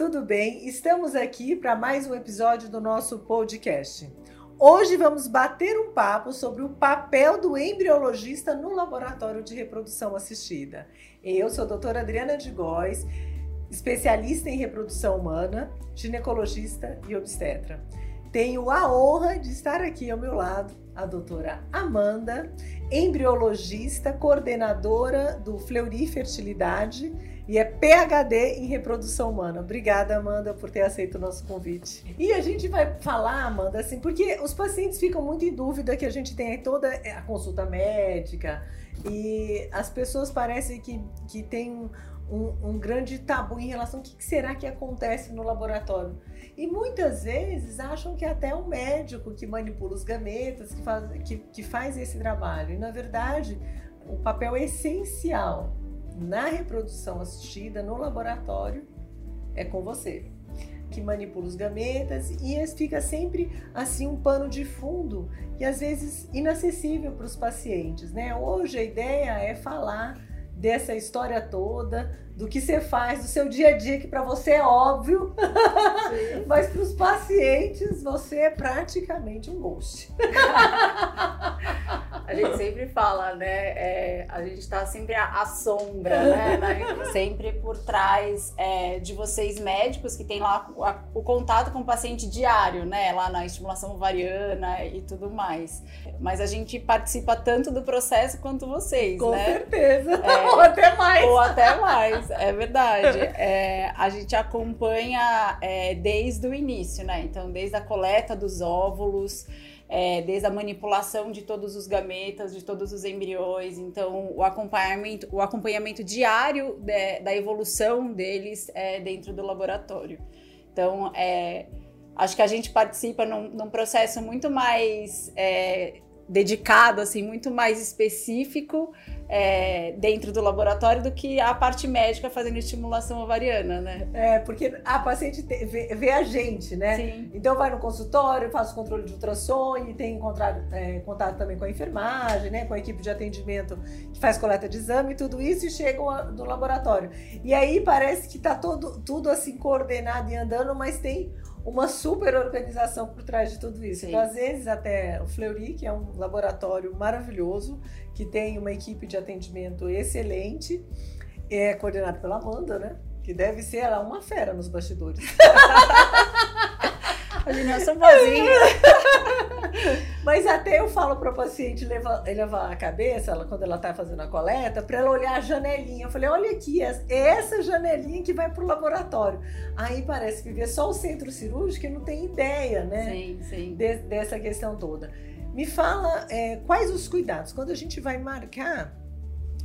tudo bem? Estamos aqui para mais um episódio do nosso podcast. Hoje vamos bater um papo sobre o papel do embriologista no laboratório de reprodução assistida. Eu sou a doutora Adriana de Góes, especialista em reprodução humana, ginecologista e obstetra. Tenho a honra de estar aqui ao meu lado a doutora Amanda, embriologista, coordenadora do Fleury Fertilidade e é PhD em reprodução humana. Obrigada, Amanda, por ter aceito o nosso convite. E a gente vai falar, Amanda, assim, porque os pacientes ficam muito em dúvida que a gente tem toda a consulta médica e as pessoas parecem que, que tem um, um, grande tabu em relação ao que, será que acontece no laboratório. E muitas vezes acham que até um médico que manipula os gametas, que faz, que, que faz esse trabalho. E na verdade, o papel essencial na reprodução assistida no laboratório é com você que manipula os gametas e fica sempre assim um pano de fundo e às vezes inacessível para os pacientes, né? Hoje a ideia é falar dessa história toda, do que você faz, do seu dia a dia, que para você é óbvio, mas para os pacientes você é praticamente um ghost. a gente sempre fala, né? É, a gente está sempre à, à sombra, né? sempre por trás é, de vocês médicos que tem lá o, a, o, contato com o paciente diário, né? Lá na estimulação ovariana e tudo mais. Mas a gente participa tanto do processo quanto vocês, com né? Com certeza. É, ou até mais. Ou até mais, é verdade. É, a gente acompanha é, desde o início, né? Então, desde a coleta dos óvulos é, desde a manipulação de todos os gametas, de todos os embriões, então o acompanhamento, o acompanhamento diário de, da evolução deles é, dentro do laboratório. Então, é, acho que a gente participa num, num processo muito mais é, dedicado, assim, muito mais específico é, dentro do laboratório do que a parte médica fazendo estimulação ovariana, né? É, porque a paciente te, vê, vê, a gente, né? Sim. Então vai no consultório, faz o controle de ultrassom e tem encontrado, é, contato também com a enfermagem, né? Com a equipe de atendimento que faz coleta de exame e tudo isso e chega no laboratório. E aí parece que tá todo, tudo assim coordenado e andando, mas tem uma super organização por trás de tudo isso. Sim. Então, às vezes, até o Fleury, que é um laboratório maravilhoso, que tem uma equipe de atendimento excelente, é coordenado pela Amanda, né? Que deve ser ela uma fera nos bastidores. A gente é famosinha. Mas até eu falo para o paciente levar, levar a cabeça, ela, quando ela está fazendo a coleta, para ela olhar a janelinha. Eu falei, olha aqui, é essa janelinha que vai para o laboratório. Aí parece que vê só o centro cirúrgico e não tem ideia, né? Sim, sim. De, dessa questão toda. Me fala é, quais os cuidados. Quando a gente vai marcar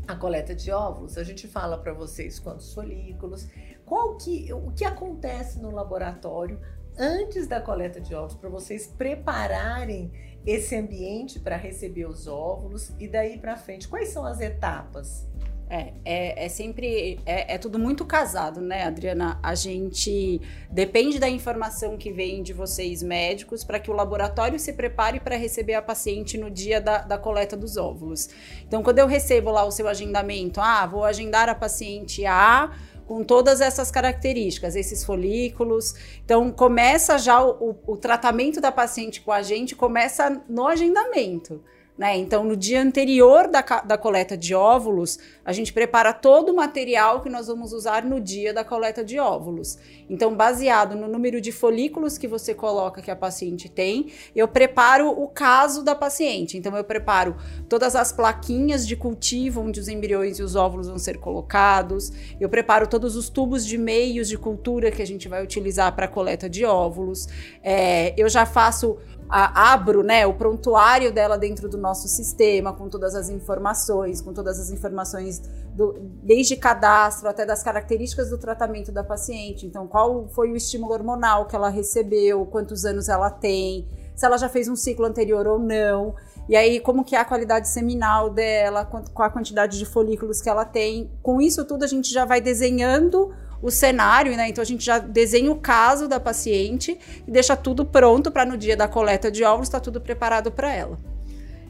a coleta de óvulos, a gente fala para vocês quantos folículos, qual que, o que acontece no laboratório antes da coleta de óvulos, para vocês prepararem esse ambiente para receber os óvulos e daí para frente. Quais são as etapas? É, é, é sempre. É, é, tudo muito casado, né, Adriana? A gente depende da informação que vem de vocês médicos para que o laboratório se prepare para receber a paciente no dia da, da coleta dos óvulos. Então, quando eu recebo lá o seu agendamento, ah, vou agendar a paciente A com todas essas características, esses folículos. Então, começa já o, o, tratamento da paciente com a gente, começa no agendamento. Né? Então, no dia anterior da, da coleta de óvulos, a gente prepara todo o material que nós vamos usar no dia da coleta de óvulos. Então, baseado no número de folículos que você coloca que a paciente tem, eu preparo o caso da paciente. Então, eu preparo todas as plaquinhas de cultivo onde os embriões e os óvulos vão ser colocados, eu preparo todos os tubos de meios de cultura que a gente vai utilizar para a coleta de óvulos, é, eu já faço a, abro né, o prontuário dela dentro do nosso sistema, com todas as informações, com todas as informações do, desde cadastro até das características do tratamento da paciente. Então, qual foi o estímulo hormonal que ela recebeu, quantos anos ela tem, se ela já fez um ciclo anterior ou não. E aí, como que é a qualidade seminal dela, com a quantidade de folículos que ela tem. Com isso tudo, a gente já vai desenhando o cenário, né? Então a gente já desenha o caso da paciente e deixa tudo pronto para no dia da coleta de óvulos estar tá tudo preparado para ela.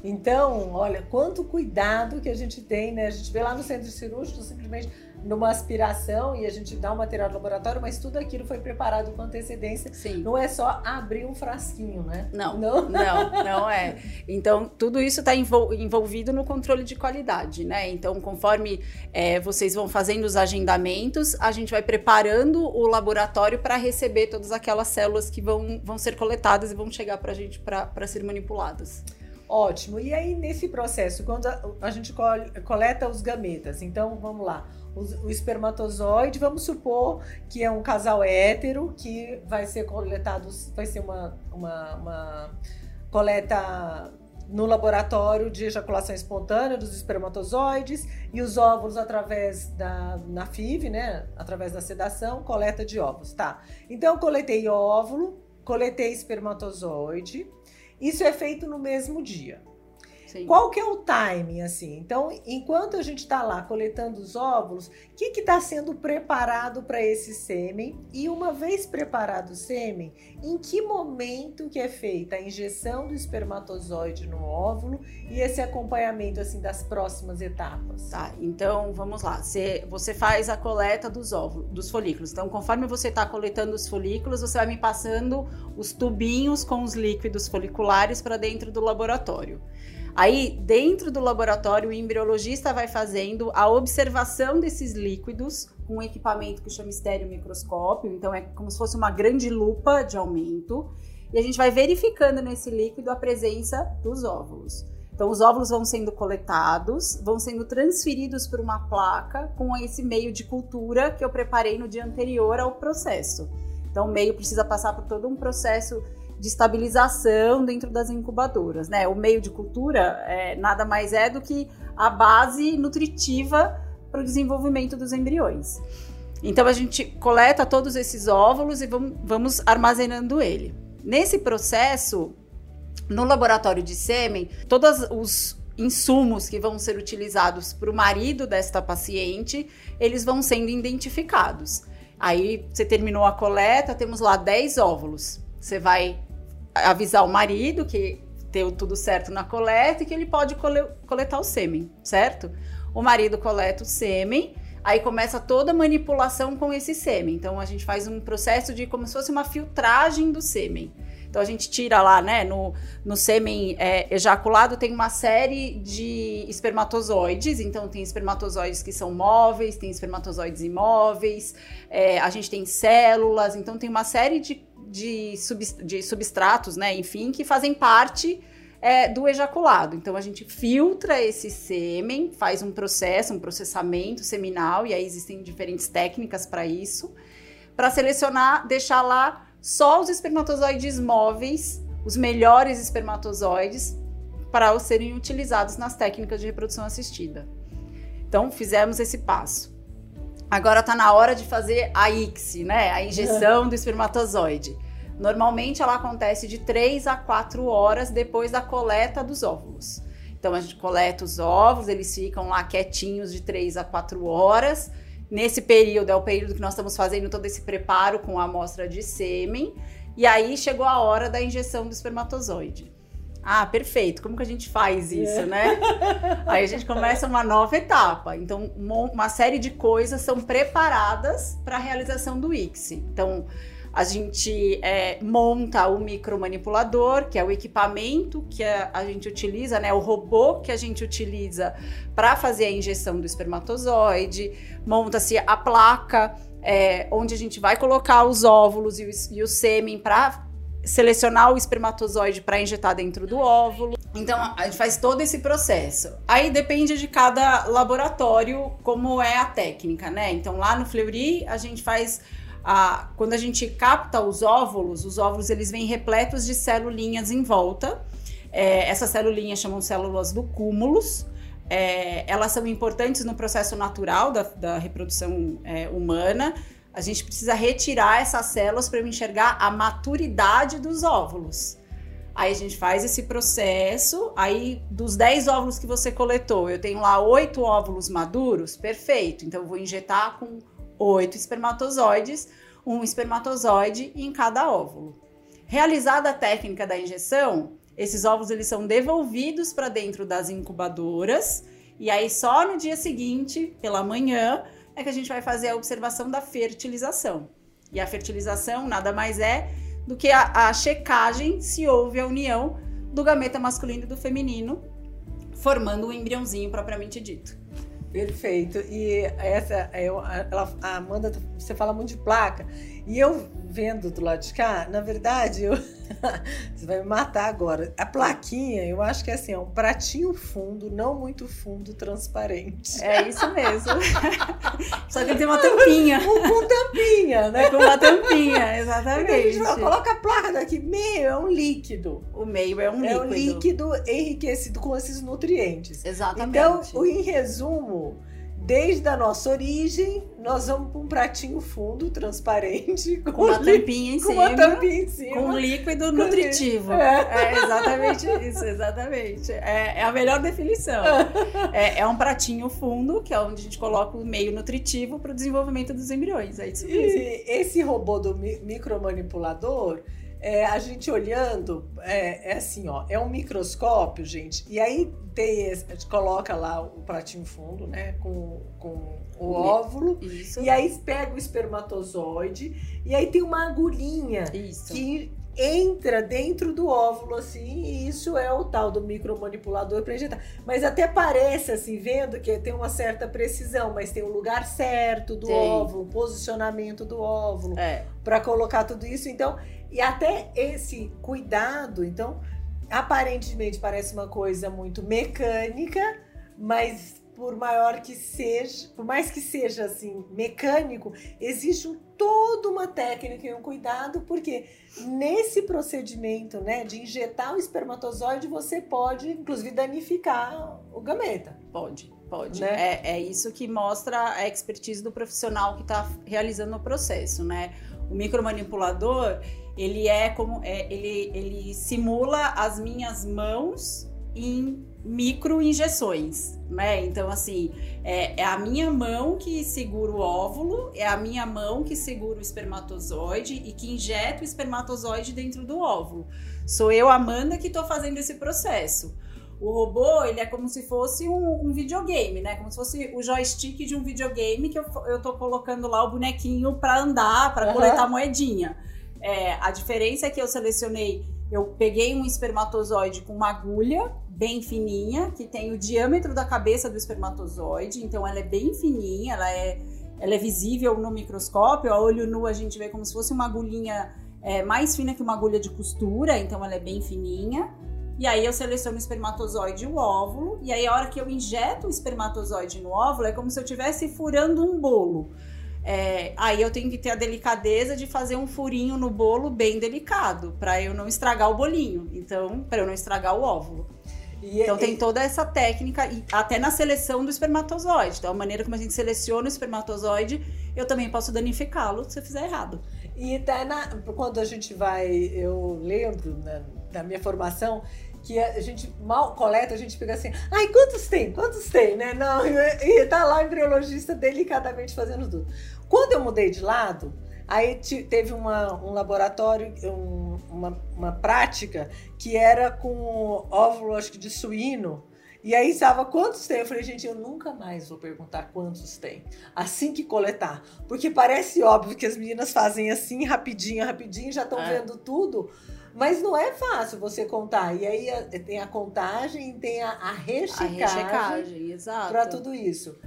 Então, olha, quanto cuidado que a gente tem, né? A gente vê lá no centro cirúrgico, simplesmente numa aspiração e a gente dá o material no laboratório, mas tudo aquilo foi preparado com antecedência. Sim. Não é só abrir um frasquinho, né? Não, não, não, não é. Então, tudo isso está envolvido no controle de qualidade, né? Então, conforme é, vocês vão fazendo os agendamentos, a gente vai preparando o laboratório para receber todas aquelas células que vão, vão ser coletadas e vão chegar para a gente para ser manipuladas. Ótimo. E aí, nesse processo, quando a, a gente coleta os gametas, então vamos lá. O, o, espermatozoide, vamos supor que é um casal hétero que vai ser coletado, vai ser uma, uma, uma coleta no laboratório de ejaculação espontânea dos espermatozoides e os óvulos através da na FIV, né, através da sedação, coleta de óvulos, tá? Então coletei óvulo, coletei espermatozoide, isso é feito no mesmo dia. Sim. Qual que é o timing, assim? Então, enquanto a gente está lá coletando os óvulos, o que está sendo preparado para esse sêmen? E uma vez preparado o sêmen, em que momento que é feita a injeção do espermatozoide no óvulo e esse acompanhamento, assim, das próximas etapas? Tá, então, vamos lá. Você, você faz a coleta dos óvulos, dos folículos. Então, conforme você está coletando os folículos, você vai me passando os tubinhos com os líquidos foliculares para dentro do laboratório. Aí, dentro do laboratório, o embriologista vai fazendo a observação desses líquidos com um equipamento que chama estéreo microscópio, então é como se fosse uma grande lupa de aumento, e a gente vai verificando nesse líquido a presença dos óvulos. Então, os óvulos vão sendo coletados, vão sendo transferidos por uma placa com esse meio de cultura que eu preparei no dia anterior ao processo. Então, o meio precisa passar por todo um processo de estabilização dentro das incubadoras, né? O meio de cultura é, nada mais é do que a base nutritiva para o desenvolvimento dos embriões. Então a gente coleta todos esses óvulos e vamos, vamos armazenando ele. Nesse processo, no laboratório de sêmen, todos os insumos que vão ser utilizados para o marido desta paciente, eles vão sendo identificados. Aí você terminou a coleta, temos lá 10 óvulos. Você vai avisar o marido que deu tudo certo na coleta e que ele pode coletar o sêmen, certo? O marido coleta o sêmen, aí começa toda a manipulação com esse sêmen. Então a gente faz um processo de como se fosse uma filtragem do sêmen. Então a gente tira lá, né, no, no sêmen é, ejaculado tem uma série de espermatozoides, então tem espermatozoides que são móveis, tem espermatozoides imóveis, é, a gente tem células, então tem uma série de de, de substratos, né, enfim, que fazem parte é, do ejaculado. Então a gente filtra esse sêmen, faz um processo, um processamento seminal, e aí existem diferentes técnicas para isso, para selecionar, deixar lá só os espermatozoides móveis, os melhores espermatozoides, para serem utilizados nas técnicas de reprodução assistida. Então fizemos esse passo. Agora está na hora de fazer a ICSI, né? A injeção do espermatozoide. Normalmente ela acontece de 3 a 4 horas depois da coleta dos óvulos. Então a gente coleta os óvulos, eles ficam lá quietinhos de 3 a 4 horas. Nesse período é o período que nós estamos fazendo todo esse preparo com a amostra de sêmen. E aí chegou a hora da injeção do espermatozoide. Ah, perfeito. Como que a gente faz isso, é. né? Aí a gente começa uma nova etapa. Então, uma série de coisas são preparadas para a realização do ICSI. Então, a gente é, monta o micromanipulador, que é o equipamento que a, a gente utiliza, né? O robô que a gente utiliza para fazer a injeção do espermatozoide. Monta-se a placa é, onde a gente vai colocar os óvulos e o, e o sêmen para selecionar o espermatozoide para injetar dentro do óvulo. Então a gente faz todo esse processo. Aí depende de cada laboratório como é a técnica, né? Então lá no Fleury a gente faz a, quando a gente capta os óvulos, os óvulos eles vêm repletos de celulinhas em volta. É, essas celulinhas chamam células do cúmulos. É, elas são importantes no processo natural da, da reprodução é, humana. A gente precisa retirar essas células para enxergar a maturidade dos óvulos. Aí a gente faz esse processo, aí dos 10 óvulos que você coletou, eu tenho lá 8 óvulos maduros, perfeito. Então eu vou injetar com oito espermatozoides, um espermatozoide em cada óvulo. Realizada a técnica da injeção, esses óvulos eles são devolvidos para dentro das incubadoras e aí só no dia seguinte, pela manhã, é que a gente vai fazer a observação da fertilização. E a fertilização nada mais é do que a, a checagem se houve a união do gameta masculino e do feminino, formando o um embriãozinho propriamente dito. Perfeito. E essa, eu, a Amanda, você fala muito de placa. E eu vendo do lado de cá, na verdade, eu, você vai me matar agora. A plaquinha, eu acho que é assim, é um pratinho fundo, não muito fundo, transparente. É isso mesmo. Só que tem uma tampinha. Um, com tampinha, né? Com uma tampinha, exatamente. A gente fala, coloca a placa daqui, meio é um líquido. O meio é um líquido. É um líquido enriquecido com esses nutrientes. Exatamente. Então, em resumo, Desde a nossa origem, nós vamos para um pratinho fundo, transparente, com, com uma tampinha em com cima. Uma tampinha em cima. Com um líquido nutritivo. É. é. exatamente isso, exatamente. É, é a melhor definição. é, é, um pratinho fundo, que é onde a gente coloca o meio nutritivo para o desenvolvimento dos embriões. É isso mesmo. E esse robô do micromanipulador é, a gente olhando, é, é, assim, ó, é um microscópio, gente, e aí tem a gente coloca lá o pratinho fundo, né, com, com o óvulo, Isso. e aí pega o espermatozoide, e aí tem uma agulhinha Isso. que entra dentro do óvulo, assim, e isso é o tal do micromanipulador para injetar. Mas até parece, assim, vendo que tem uma certa precisão, mas tem o lugar certo do tem. óvulo, o posicionamento do óvulo, é. para colocar tudo isso. Então, e até esse cuidado, então, aparentemente parece uma coisa muito mecânica, mas por maior que seja, por mais que seja assim mecânico, existe um, toda uma técnica e um cuidado, porque nesse procedimento, né, de injetar o espermatozoide, você pode inclusive danificar o gameta. Pode, pode. Né? É, é isso que mostra a expertise do profissional que está realizando o processo, né? O micromanipulador, ele é como é, ele, ele simula as minhas mãos em micro injeções, né? Então assim é, é, a minha mão que segura o óvulo, é a minha mão que segura o espermatozoide e que injeta o espermatozoide dentro do óvulo. Sou eu, Amanda, que estou fazendo esse processo. O robô, ele é como se fosse um, um, videogame, né? Como se fosse o joystick de um videogame que eu, eu tô colocando lá o bonequinho para andar, para uhum. coletar moedinha. É, a diferença é que eu selecionei, eu peguei um espermatozoide com uma agulha bem fininha, que tem o diâmetro da cabeça do espermatozoide, então ela é bem fininha, ela é, ela é visível no microscópio, a olho nu a gente vê como se fosse uma agulhinha é, mais fina que uma agulha de costura, então ela é bem fininha. E aí eu seleciono o espermatozoide e o óvulo, e aí a hora que eu injeto o espermatozoide no óvulo é como se eu estivesse furando um bolo. É, aí eu tenho que ter a delicadeza de fazer um furinho no bolo bem delicado, para eu não estragar o bolinho. Então, para eu não estragar o óvulo. E, então tem toda essa técnica, e até na seleção do espermatozoide. Então, a maneira como a gente seleciona o espermatozoide, eu também posso danificá-lo se eu fizer errado. E até na, quando a gente vai, eu lembro na, na minha formação, que a gente mal coleta, a gente fica assim, ai, quantos tem? Quantos tem, né? Não, e tá lá o embriologista delicadamente fazendo tudo. Quando eu mudei de lado, aí teve uma, um laboratório, um, uma, uma prática que era com óvulo, acho que de suíno. E aí estava quantos tem? Eu falei, gente, eu nunca mais vou perguntar quantos tem. Assim que coletar. Porque parece óbvio que as meninas fazem assim, rapidinho, rapidinho, já estão é. vendo tudo. Mas não é fácil você contar. E aí tem a contagem, tem a, a rechecagem, a rechecagem para tudo isso.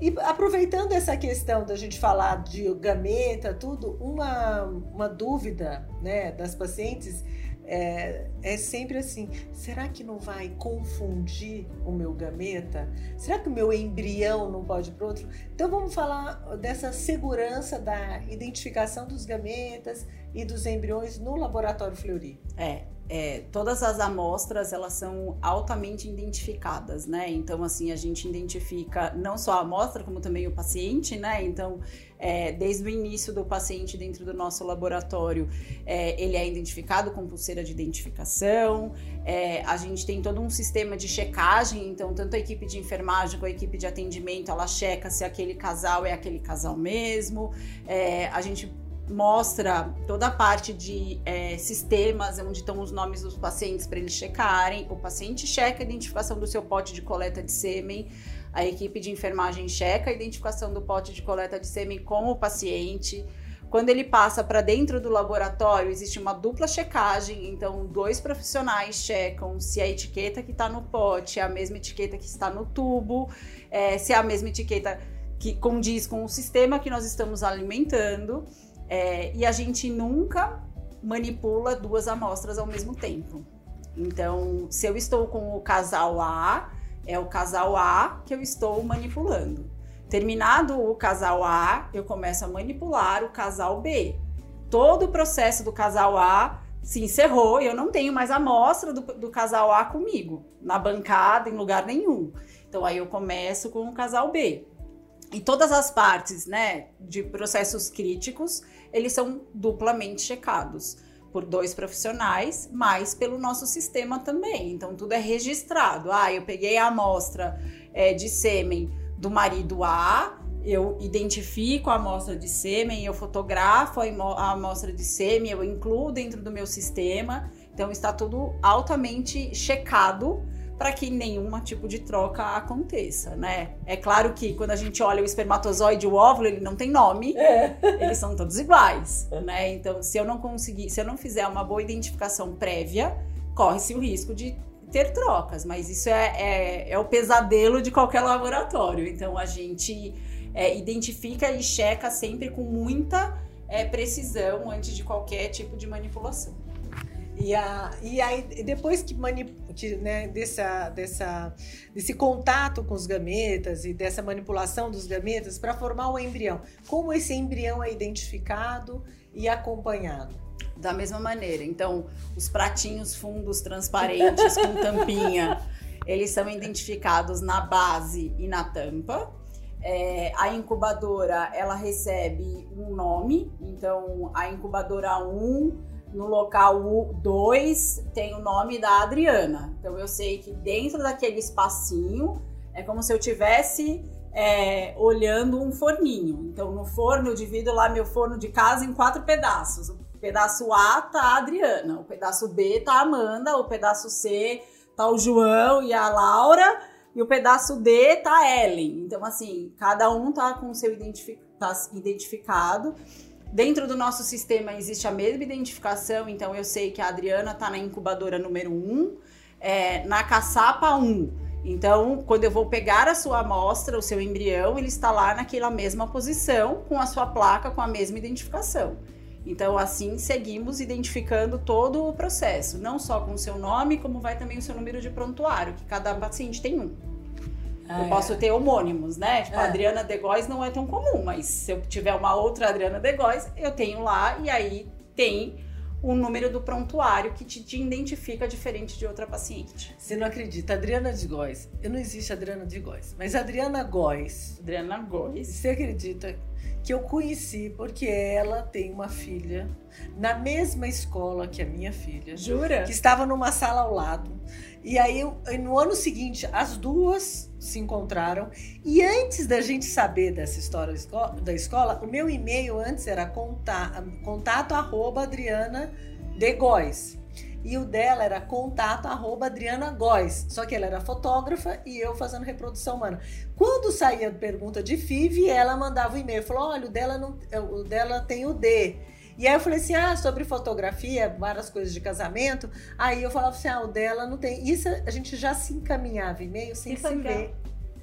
E aproveitando essa questão da gente falar de gameta, tudo, uma, uma dúvida né, das pacientes é, é sempre assim: será que não vai confundir o meu gameta? Será que o meu embrião não pode ir para outro? Então vamos falar dessa segurança da identificação dos gametas e dos embriões no laboratório Fleury. É, é, todas as amostras elas são altamente identificadas, né? Então assim a gente identifica não só a amostra como também o paciente, né? Então é, desde o início do paciente dentro do nosso laboratório é, ele é identificado com pulseira de identificação. É, a gente tem todo um sistema de checagem, então tanto a equipe de enfermagem como a equipe de atendimento ela checa se aquele casal é aquele casal mesmo. É, a gente mostra toda a parte de é, sistemas onde estão os nomes dos pacientes para eles checarem. O paciente checa a identificação do seu pote de coleta de sêmen. A equipe de enfermagem checa a identificação do pote de coleta de sêmen com o paciente. Quando ele passa para dentro do laboratório, existe uma dupla checagem, então dois profissionais checam se a etiqueta que está no pote é a mesma etiqueta que está no tubo, é, se é a mesma etiqueta que condiz com o sistema que nós estamos alimentando, é, e a gente nunca manipula duas amostras ao mesmo tempo. Então, se eu estou com o casal A, é o casal A que eu estou manipulando. Terminado o casal A, eu começo a manipular o casal B. Todo o processo do casal A se encerrou e eu não tenho mais amostra do, do casal A comigo, na bancada, em lugar nenhum. Então aí eu começo com o casal B. E todas as partes, né, de processos críticos, eles são duplamente checados por dois profissionais, mas pelo nosso sistema também. Então tudo é registrado. Ah, eu peguei a amostra é, de sêmen do marido A, eu identifico a amostra de sêmen, eu fotografo a amostra de sêmen, eu incluo dentro do meu sistema. Então está tudo altamente checado para que nenhum tipo de troca aconteça, né? É claro que quando a gente olha o espermatozoide e o óvulo, ele não tem nome, é. eles são todos iguais, né? Então, se eu não conseguir, se eu não fizer uma boa identificação prévia, corre-se o risco de ter trocas, mas isso é, é, é o pesadelo de qualquer laboratório. Então a gente é, identifica e checa sempre com muita é, precisão antes de qualquer tipo de manipulação. E, a, e aí, depois que, que né, dessa, dessa, desse contato com os gametas e dessa manipulação dos gametas para formar o embrião, como esse embrião é identificado e acompanhado? da mesma maneira. Então, os pratinhos fundos transparentes com tampinha, eles são identificados na base e na tampa. É, a incubadora, ela recebe um nome, então a incubadora 1, no local 2, tem o nome da Adriana. Então eu sei que dentro daquele espacinho, é como se eu tivesse é, olhando um forninho. Então, no forno, eu divido lá meu forno de casa em quatro pedaços. O pedaço A tá a Adriana, o pedaço B tá a Amanda, o pedaço C tá o João e a Laura, e o pedaço D tá a Ellen. Então, assim, cada um tá com seu identific... tá identificado. Dentro do nosso sistema existe a mesma identificação, então eu sei que a Adriana tá na incubadora número 1, é, na caçapa 1. Então, quando eu vou pegar a sua amostra, o seu embrião, ele está lá naquela mesma posição, com a sua placa, com a mesma identificação. Então, assim, seguimos identificando todo o processo, não só com o seu nome, como vai também o seu número de prontuário, que cada paciente tem um. Ah, eu é. posso ter homônimos, né? Tipo, é. a Adriana Degóis não é tão comum, mas se eu tiver uma outra Adriana Degóis, eu tenho lá e aí tem o número do prontuário que te, te, identifica diferente de outra paciente. Você não acredita, Adriana de Góes, eu não existe Adriana de Góes, mas Adriana Góes. Adriana Góes. Você acredita que eu conheci porque ela tem uma filha na mesma escola que a minha filha. Jura? Que estava numa sala ao lado. E aí, no ano seguinte, as duas se encontraram. E antes da gente saber dessa história da escola, o meu e-mail antes era contato, contato arroba Adriana de Góes. E o dela era contato arroba Adriana Góes. Só que ela era fotógrafa e eu fazendo reprodução humana. Quando saía a pergunta de FIV, ela mandava o um e-mail. Falou: olha, o dela, não, o dela tem o D. E aí eu falei assim: ah, sobre fotografia, várias coisas de casamento. Aí eu falava assim: ah, o dela não tem. Isso a gente já se encaminhava e-mail sem que se legal. ver.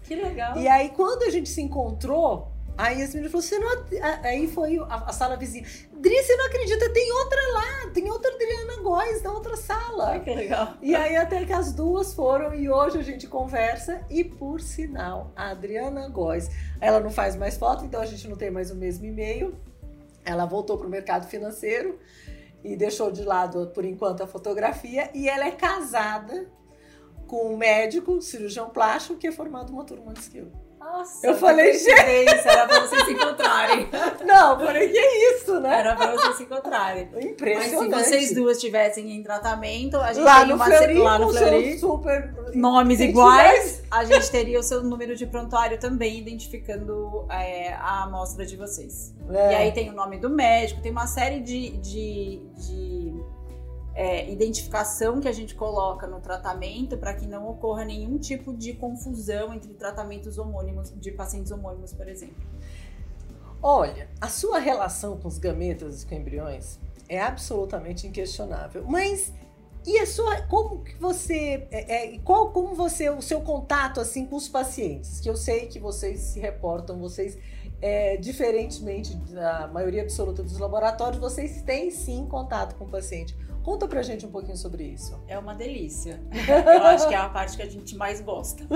Que legal. E aí, quando a gente se encontrou, Aí as meninas falaram, você não. Aí foi a, a, sala vizinha. Dri, você não acredita? Tem outra lá, tem outra Adriana Góes na outra sala. Ai, que legal. E aí até que as duas foram e hoje a gente conversa. E por sinal, a Adriana Góes, ela não faz mais foto, então a gente não tem mais o mesmo e-mail. Ela voltou para o mercado financeiro e deixou de lado, por enquanto, a fotografia. E ela é casada com um médico, cirurgião plástico, que é formado uma turma antes que eu. Nossa, eu falei, gente. Era pra vocês se encontrarem. Não, falei, que isso, né? Era pra vocês se encontrarem. Impressionante. Mas se vocês duas estivessem em tratamento, a gente lá no uma Fleury, lá no Fleury, super nomes iguais. a gente teria o seu número de prontuário também, identificando é, a amostra de vocês. É. E aí tem o nome do médico, tem uma série de, de, de é, identificação que a gente coloca no tratamento para que não ocorra nenhum tipo de confusão entre tratamentos homônimos, de pacientes homônimos, por exemplo. Olha, a sua relação com os gametas e com embriões é absolutamente inquestionável, mas e a sua, como que você, é, é, qual, como você, o seu contato assim com os pacientes? Que eu sei que vocês se reportam, vocês, é, diferentemente da maioria absoluta dos laboratórios, vocês têm sim contato com o paciente. Conta pra gente um pouquinho sobre isso. É uma delícia. Eu acho que é a parte que a gente mais gosta.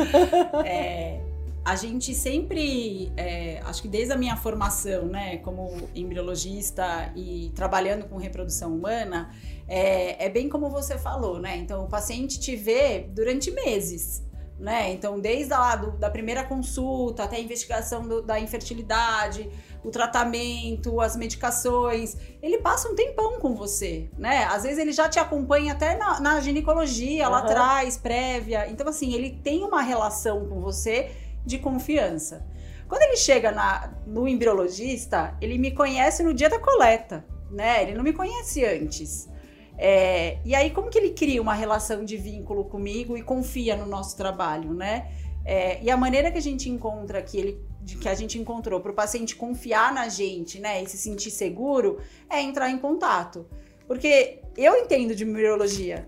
É, a gente sempre, é, acho que desde a minha formação, né, como embriologista e trabalhando com reprodução humana, é, é bem como você falou, né? Então o paciente te vê durante meses. Né? Então, desde a do, da primeira consulta até a investigação do, da infertilidade, o tratamento, as medicações, ele passa um tempão com você, né? Às vezes ele já te acompanha até na, na ginecologia uhum. lá atrás, prévia. Então, assim, ele tem uma relação com você de confiança. Quando ele chega na, no embriologista, ele me conhece no dia da coleta, né? Ele não me conhece antes. É, e aí, como que ele cria uma relação de vínculo comigo e confia no nosso trabalho, né? É, e a maneira que a gente encontra que ele que a gente encontrou para o paciente confiar na gente, né, e se sentir seguro, é entrar em contato. Porque eu entendo de embriologia,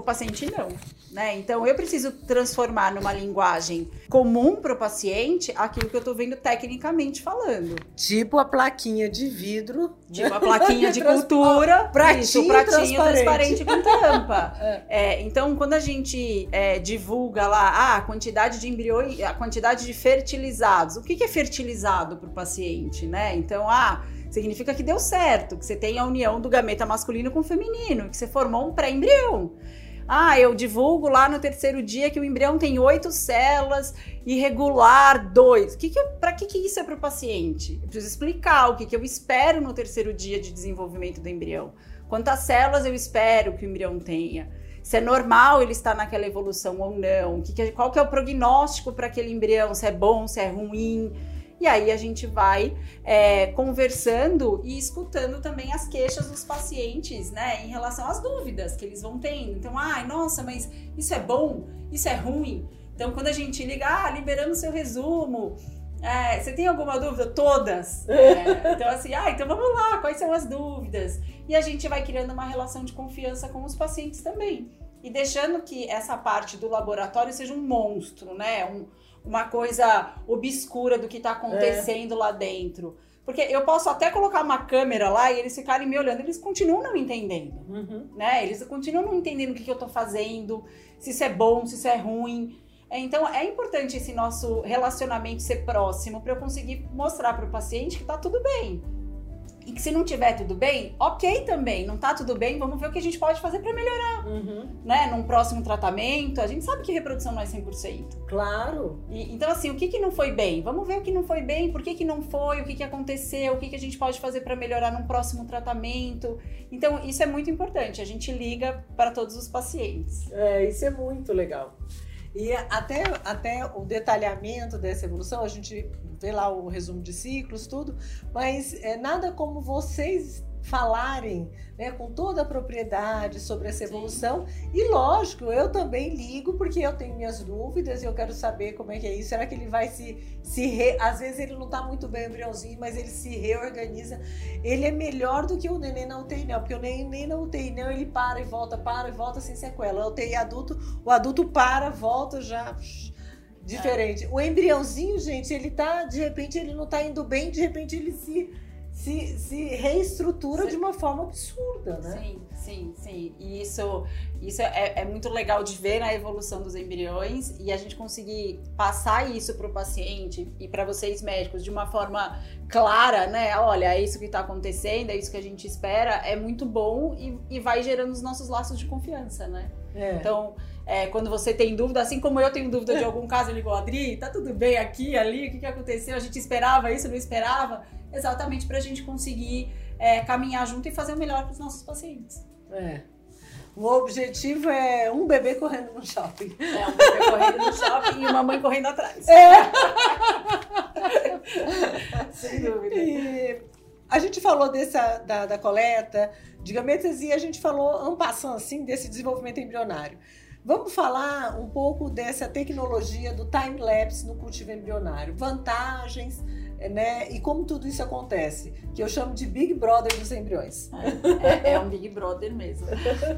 o paciente não. Né? Então eu preciso transformar numa linguagem comum para o paciente aquilo que eu estou vendo tecnicamente falando. Tipo a plaquinha de vidro. Tipo a plaquinha de cultura. pratinho, isso, pratinho transparente. transparente com tampa. é. É, então quando a gente é, divulga lá ah, a quantidade de embriões, a quantidade de fertilizados, o que, que é fertilizado para o paciente, né? Então ah significa que deu certo, que você tem a união do gameta masculino com o feminino, que você formou um pré-embrião. Ah, eu divulgo lá no terceiro dia que o embrião tem oito células, irregular dois. Que que para que, que isso é para o paciente? Eu preciso explicar o que, que eu espero no terceiro dia de desenvolvimento do embrião. Quantas células eu espero que o embrião tenha? Se é normal ele estar naquela evolução ou não? Que que, qual que é o prognóstico para aquele embrião? Se é bom, se é ruim? E aí a gente vai é, conversando e escutando também as queixas dos pacientes, né, em relação às dúvidas que eles vão tendo. Então, ai, nossa, mas isso é bom, isso é ruim. Então, quando a gente liga, ah, liberando seu resumo, é, você tem alguma dúvida? Todas. É, então, assim, ah, então vamos lá, quais são as dúvidas? E a gente vai criando uma relação de confiança com os pacientes também. E deixando que essa parte do laboratório seja um monstro, né? Um, uma coisa obscura do que está acontecendo é. lá dentro. Porque eu posso até colocar uma câmera lá e eles ficarem me olhando, eles continuam não entendendo, uhum. né? Eles continuam não entendendo o que, que eu estou fazendo, se isso é bom, se isso é ruim. Então é importante esse nosso relacionamento ser próximo para eu conseguir mostrar para o paciente que está tudo bem. E que se não tiver tudo bem, ok também. Não tá tudo bem, vamos ver o que a gente pode fazer para melhorar. Uhum. Né? Num próximo tratamento. A gente sabe que reprodução não é 100%. Claro. E, então, assim, o que, que não foi bem? Vamos ver o que não foi bem, por que, que não foi, o que, que aconteceu, o que, que a gente pode fazer para melhorar num próximo tratamento. Então, isso é muito importante. A gente liga para todos os pacientes. É, isso é muito legal. E até, até o detalhamento dessa evolução, a gente vê lá o resumo de ciclos, tudo, mas é nada como vocês falarem né, com toda a propriedade sobre essa evolução. Sim. E lógico, eu também ligo porque eu tenho minhas dúvidas e eu quero saber como é que é isso. Será que ele vai se. se re... Às vezes ele não está muito bem embriãozinho, mas ele se reorganiza. Ele é melhor do que o neném na UTI, não, porque o neném na UTI, não, ele para e volta, para e volta sem sequela. A UTI adulto, o adulto para, volta já diferente. É. O embriãozinho, gente, ele tá, de repente ele não tá indo bem, de repente ele se se, se reestrutura Sim. de uma forma absurda, né? Sim, sim, sim. E isso, isso é, é muito legal de ver na evolução dos embriões e a gente conseguir passar isso para o paciente e para vocês médicos de uma forma clara, né? Olha, é isso que está acontecendo, é isso que a gente espera, é muito bom e, e vai gerando os nossos laços de confiança, né? É. Então, é, quando você tem dúvida, assim como eu tenho dúvida de algum caso, eu ligo, Adri, tá tudo bem aqui, ali, o que, que aconteceu? A gente esperava isso, não esperava? Exatamente para a gente conseguir é, caminhar junto e fazer o melhor para os nossos pacientes. É. O objetivo é um bebê correndo no shopping. É, um bebê correndo no shopping e uma mãe correndo atrás. É. Sem dúvida. E a gente falou dessa, da, da coleta de gametas e a gente falou, ampassando assim, desse desenvolvimento embrionário. Vamos falar um pouco dessa tecnologia do time-lapse no cultivo embrionário. Vantagens, né? E como tudo isso acontece, que eu chamo de Big Brother dos embriões. É, é, é um Big Brother mesmo.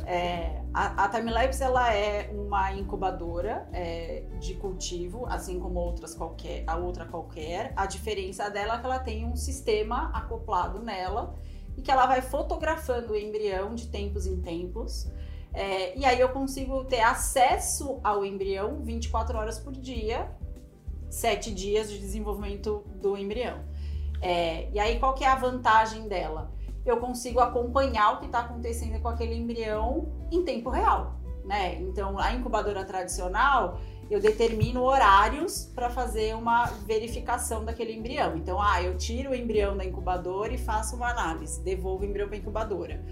É, a, a Timelapse ela é uma incubadora é, de cultivo, assim como outras qualquer, a outra qualquer. A diferença dela é que ela tem um sistema acoplado nela e que ela vai fotografando o embrião de tempos em tempos. É, e aí eu consigo ter acesso ao embrião 24 horas por dia sete dias de desenvolvimento do embrião. É, e aí, qual que é a vantagem dela? Eu consigo acompanhar o que está acontecendo com aquele embrião em tempo real, né? Então, a incubadora tradicional, eu determino horários para fazer uma verificação daquele embrião. Então, ah, eu tiro o embrião da incubadora e faço uma análise, devolvo o embrião para a incubadora.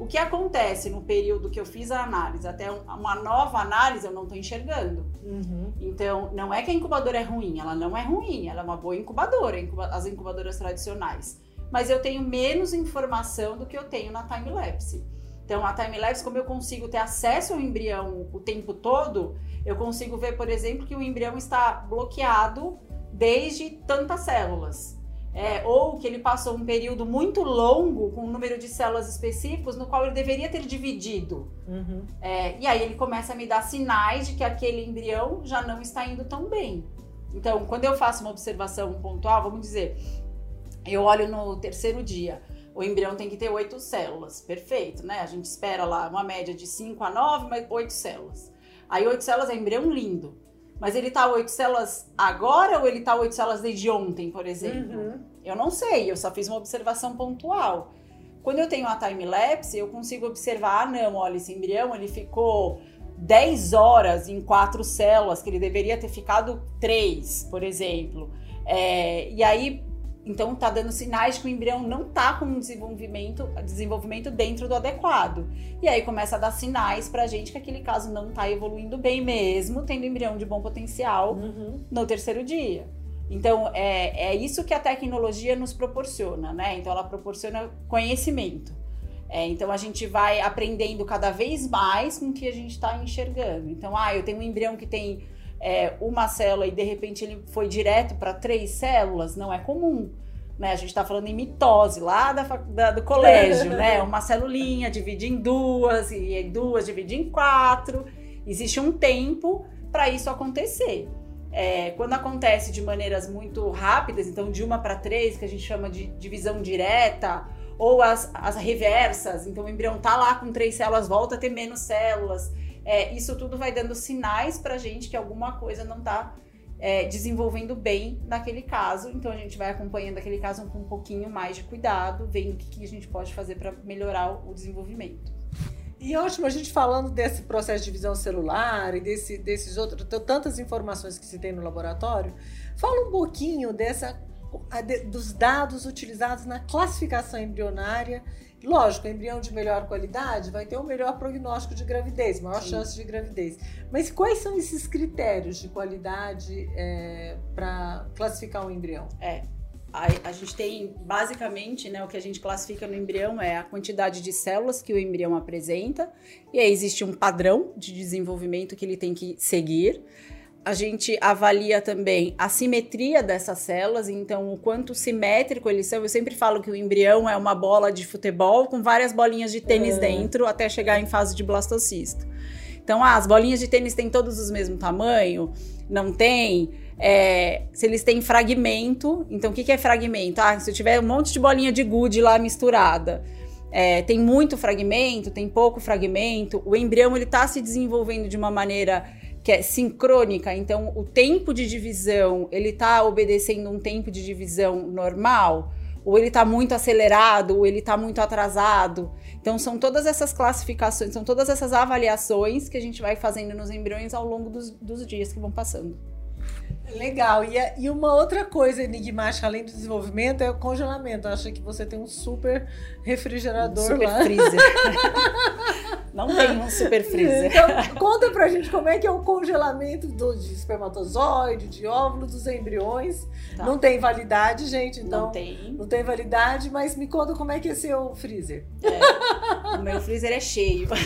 O que acontece no período que eu fiz a análise até uma nova análise, eu não estou enxergando. Uhum. Então, não é que a incubadora é ruim, ela não é ruim, ela é uma boa incubadora, as incubadoras tradicionais. Mas eu tenho menos informação do que eu tenho na time-lapse. Então, a time-lapse, como eu consigo ter acesso ao embrião o tempo todo, eu consigo ver, por exemplo, que o embrião está bloqueado desde tantas células é, ou que ele passou um período muito longo com um número de células específicos no qual ele deveria ter dividido. Uhum. É, e aí ele começa a me dar sinais de que aquele embrião já não está indo tão bem. Então, quando eu faço uma observação pontual, vamos dizer, eu olho no terceiro dia, o embrião tem que ter oito células, perfeito, né? A gente espera lá uma média de 5 a 9, mas oito células. Aí oito células é embrião lindo. Mas ele tá oito células agora ou ele tá oito células desde ontem, por exemplo? Uhum. Eu não sei, eu só fiz uma observação pontual. Quando eu tenho a time-lapse, eu consigo observar, ah, não, olha, esse embrião, ele ficou 10 horas em quatro células, que ele deveria ter ficado três, por exemplo. É, e aí, então tá dando sinais que o embrião não tá com um desenvolvimento, desenvolvimento dentro do adequado. E aí começa a dar sinais pra gente que aquele caso não tá evoluindo bem mesmo, tendo embrião de bom potencial uhum. no terceiro dia. Então é, é isso que a tecnologia nos proporciona, né? Então ela proporciona conhecimento. É, então a gente vai aprendendo cada vez mais com o que a gente está enxergando. Então, ah, eu tenho um embrião que tem é, uma célula e de repente ele foi direto para três células, não é comum. Né? A gente está falando em mitose lá da, da, do colégio, né? Uma celulinha divide em duas, e duas divide em quatro. Existe um tempo para isso acontecer. É, quando acontece de maneiras muito rápidas, então de uma para três, que a gente chama de divisão direta, ou as, as reversas, então o embrião tá lá com três células, volta a ter menos células. É, isso tudo vai dando sinais para a gente que alguma coisa não está é, desenvolvendo bem naquele caso. Então a gente vai acompanhando aquele caso com um pouquinho mais de cuidado, vendo o que, a gente pode fazer para melhorar o desenvolvimento. E ótimo a gente falando desse processo de visão celular e desse, desses outros, tantas informações que se tem no laboratório. Fala um pouquinho dessa, dos dados utilizados na classificação embrionária. Lógico, embrião de melhor qualidade vai ter um melhor prognóstico de gravidez, maior Sim. chance de gravidez. Mas quais são esses critérios de qualidade é, para classificar um embrião? É, a, a, gente tem basicamente, né, o que a gente classifica no embrião é a quantidade de células que o embrião apresenta, e aí existe um padrão de desenvolvimento que ele tem que seguir. A gente avalia também a simetria dessas células, então o quanto simétrico eles são. Eu sempre falo que o embrião é uma bola de futebol com várias bolinhas de tênis é. dentro até chegar em fase de blastocisto. Então, ah, as bolinhas de tênis têm todos os mesmo tamanho? Não tem? é, se eles têm fragmento. Então, o que, que é fragmento? Ah, se eu tiver um monte de bolinha de gude lá misturada, é, tem muito fragmento, tem pouco fragmento, o embrião ele está se desenvolvendo de uma maneira que é sincrônica, então o tempo de divisão ele está obedecendo um tempo de divisão normal, ou ele está muito acelerado, ou ele está muito atrasado. Então são todas essas classificações, são todas essas avaliações que a gente vai fazendo nos embriões ao longo dos, dos dias que vão passando. Legal. E, e uma outra coisa enigmática, além do desenvolvimento, é o congelamento. Acha que você tem um super refrigerador um super lá. freezer. Não tem um super freezer. Então, conta pra gente como é que é o congelamento do, de espermatozoide, de óvulo, dos embriões. Tá. Não tem validade, gente, então. Não tem. Não tem validade, mas me conta como é que é seu freezer. É, o meu freezer é cheio.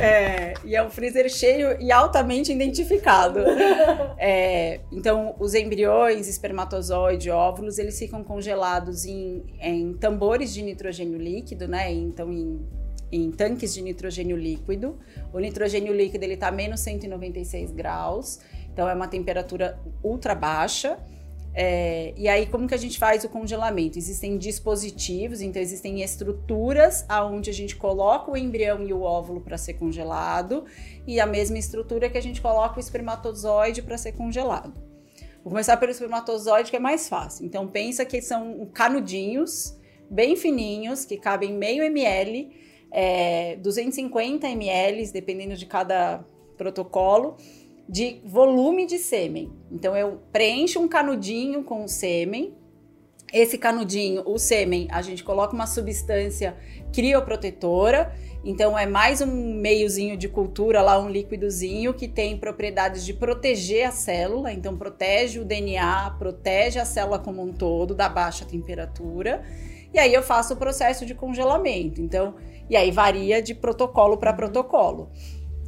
É, e é um freezer cheio e altamente identificado. É, então, os embriões, espermatozoide, óvulos, eles ficam congelados em, em tambores de nitrogênio líquido, né? Então, em, em tanques de nitrogênio líquido. O nitrogênio líquido ele está a menos 196 graus, então é uma temperatura ultra baixa. É, e aí, como que a gente faz o congelamento? Existem dispositivos, então existem estruturas aonde a gente coloca o embrião e o óvulo para ser congelado, e a mesma estrutura que a gente coloca o espermatozoide para ser congelado. Vou começar pelo espermatozoide, que é mais fácil. Então, pensa que são canudinhos bem fininhos, que cabem meio ml, é, 250 ml, dependendo de cada protocolo de volume de sêmen. Então eu preencho um canudinho com o sêmen. Esse canudinho, o sêmen, a gente coloca uma substância crioprotetora. Então é mais um meiozinho de cultura lá, um líquidozinho que tem propriedades de proteger a célula, então protege o DNA, protege a célula como um todo da baixa temperatura. E aí eu faço o processo de congelamento. Então, e aí varia de protocolo para protocolo.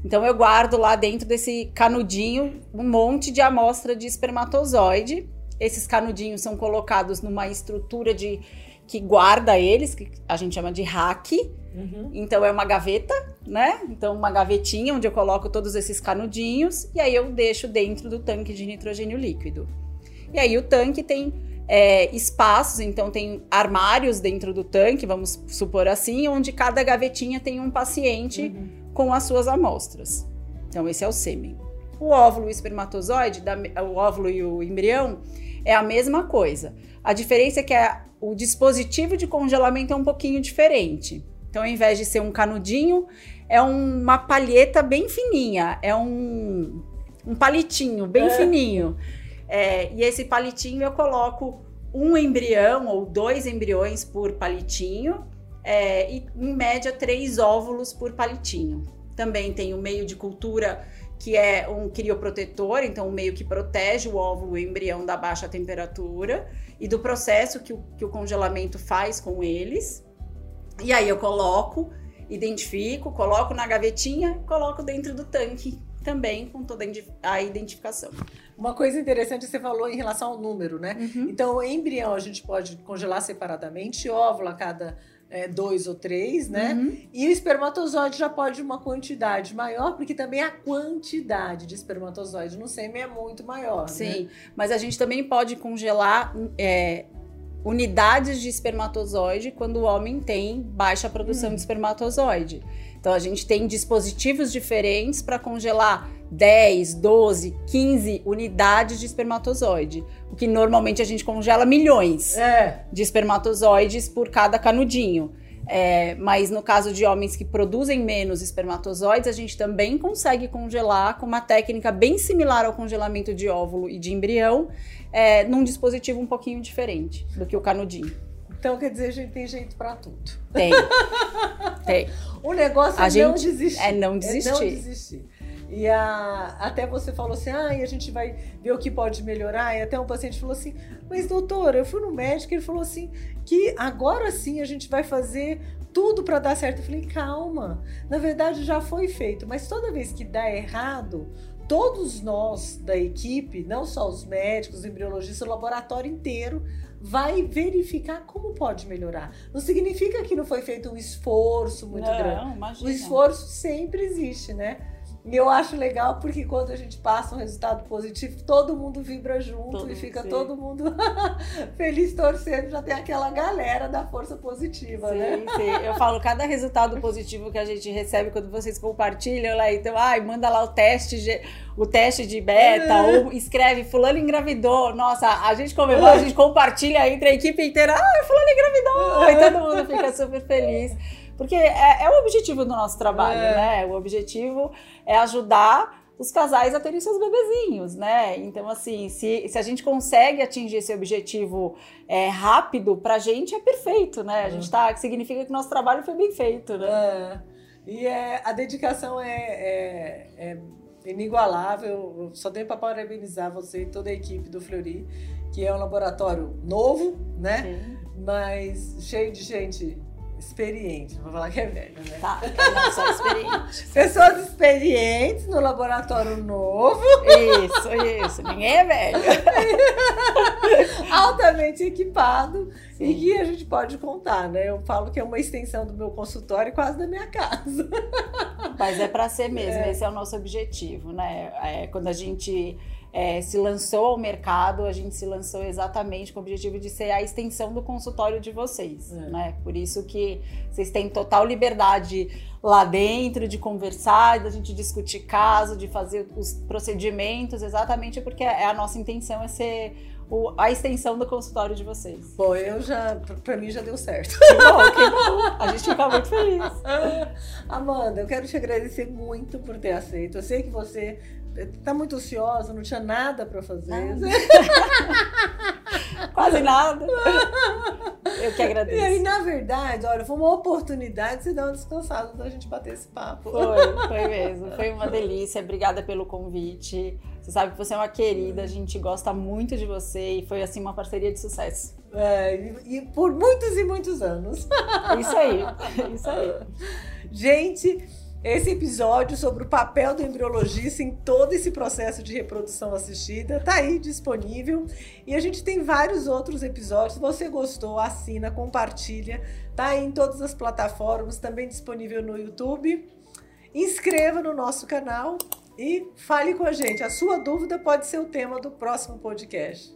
Então eu guardo lá dentro desse canudinho um monte de amostra de espermatozoide. Esses canudinhos são colocados numa estrutura de que guarda eles, que a gente chama de rack. Uhum. Então é uma gaveta, né? Então uma gavetinha onde eu coloco todos esses canudinhos e aí eu deixo dentro do tanque de nitrogênio líquido. E aí o tanque tem é, espaços, então tem armários dentro do tanque, vamos supor assim, onde cada gavetinha tem um paciente uhum com as suas amostras. Então, esse é o sêmen. O óvulo e o espermatozoide, o óvulo e o embrião, é a mesma coisa. A diferença é que a, o dispositivo de congelamento é um pouquinho diferente. Então, ao invés de ser um canudinho, é uma palheta bem fininha, é um, um palitinho bem é. fininho. É, e esse palitinho eu coloco um embrião ou dois embriões por palitinho é, e em média três óvulos por palitinho. Também tem o meio de cultura que é um crioprotetor, então um meio que protege o óvulo e o embrião da baixa temperatura e do processo que o, que o congelamento faz com eles. E aí eu coloco, identifico, coloco na gavetinha, coloco dentro do tanque também com toda a identificação. Uma coisa interessante você falou em relação ao número, né? Uhum. Então, o embrião a gente pode congelar separadamente, óvulo a cada é, dois ou três, né? Uhum. E o espermatozoide já pode uma quantidade maior, porque também a quantidade de espermatozoide no sêmen é muito maior. Né? Sim, né? mas a gente também pode congelar é, unidades de espermatozoide quando o homem tem baixa produção uhum. de espermatozoide. Então a gente tem dispositivos diferentes para congelar 10, 12, 15 unidades de espermatozoide. O que normalmente a gente congela milhões é. de espermatozoides por cada canudinho. É, mas no caso de homens que produzem menos espermatozoides, a gente também consegue congelar com uma técnica bem similar ao congelamento de óvulo e de embrião, é, num dispositivo um pouquinho diferente do que o canudinho. Então quer dizer, a gente tem jeito para tudo. Tem. tem. O negócio a é gente, não desistir. É não desistir. É não desistir. E a, até você falou assim, ah, e a gente vai ver o que pode melhorar. E até um paciente falou assim, mas doutor, eu fui no médico e ele falou assim, que agora sim a gente vai fazer tudo para dar certo. Eu falei, calma, na verdade já foi feito, mas toda vez que dá errado, todos nós da equipe, não só os médicos, os embriologistas, o laboratório inteiro, vai verificar como pode melhorar. Não significa que não foi feito um esforço muito não, grande. Imagina. O esforço sempre existe, né? E eu acho legal porque quando a gente passa um resultado positivo, todo mundo vibra junto todo, e fica sim. todo mundo feliz torcendo. Já tem aquela galera da força positiva, sim, né? Sim, eu falo, cada resultado positivo que a gente recebe quando vocês compartilham lá, então, ai, manda lá o teste, o teste de beta, é. ou escreve, fulano engravidou. Nossa, a gente comemora, a gente compartilha entre a equipe inteira, ai, fulano engravidou! É. E todo mundo fica super feliz. Porque é, é o objetivo do nosso trabalho, é. né? O objetivo é ajudar os casais a terem seus bebezinhos, né? Então, assim, se, se a gente consegue atingir esse objetivo é, rápido, pra gente é perfeito, né? A gente tá. Significa que nosso trabalho foi bem feito, né? É. E é, a dedicação é, é, é inigualável. Eu só tenho para parabenizar você e toda a equipe do Fleury, que é um laboratório novo, né? Sim. Mas cheio de gente experiente, não vou falar que é velho, né? Tá, não, só experiente. Pessoas experientes no laboratório novo. Isso, isso. Ninguém é velho. Altamente equipado Sim. e que a gente pode contar, né? Eu falo que é uma extensão do meu consultório e quase da minha casa. Mas é para ser mesmo, é. esse é o nosso objetivo, né? É, quando a gente é, se lançou ao mercado, a gente se lançou exatamente com o objetivo de ser a extensão do consultório de vocês, é. né? Por isso que vocês têm total liberdade lá dentro de conversar, da gente discutir caso, de fazer os procedimentos, exatamente porque é a nossa intenção é ser o, a extensão do consultório de vocês. Bom, eu já, pra mim já deu certo. Que bom, que bom. A gente fica muito feliz. Amanda, eu quero te agradecer muito por ter aceito. Eu sei que você tá muito ociosa, não tinha nada para fazer. Quase nada. Eu que agradeço. E aí, na verdade, olha, foi uma oportunidade de você dar uma descansada da gente bater esse papo. Foi, foi mesmo. Foi uma delícia. Obrigada pelo convite. Você sabe que você é uma querida, a gente gosta muito de você e foi assim uma parceria de sucesso. É, e, e por muitos e muitos anos. Isso aí, isso aí. Gente, esse episódio sobre o papel do embriologista em todo esse processo de reprodução assistida está aí disponível e a gente tem vários outros episódios. Você gostou, assina, compartilha. Tá aí em todas as plataformas, também disponível no YouTube. Inscreva no nosso canal e fale com a gente. A sua dúvida pode ser o tema do próximo podcast.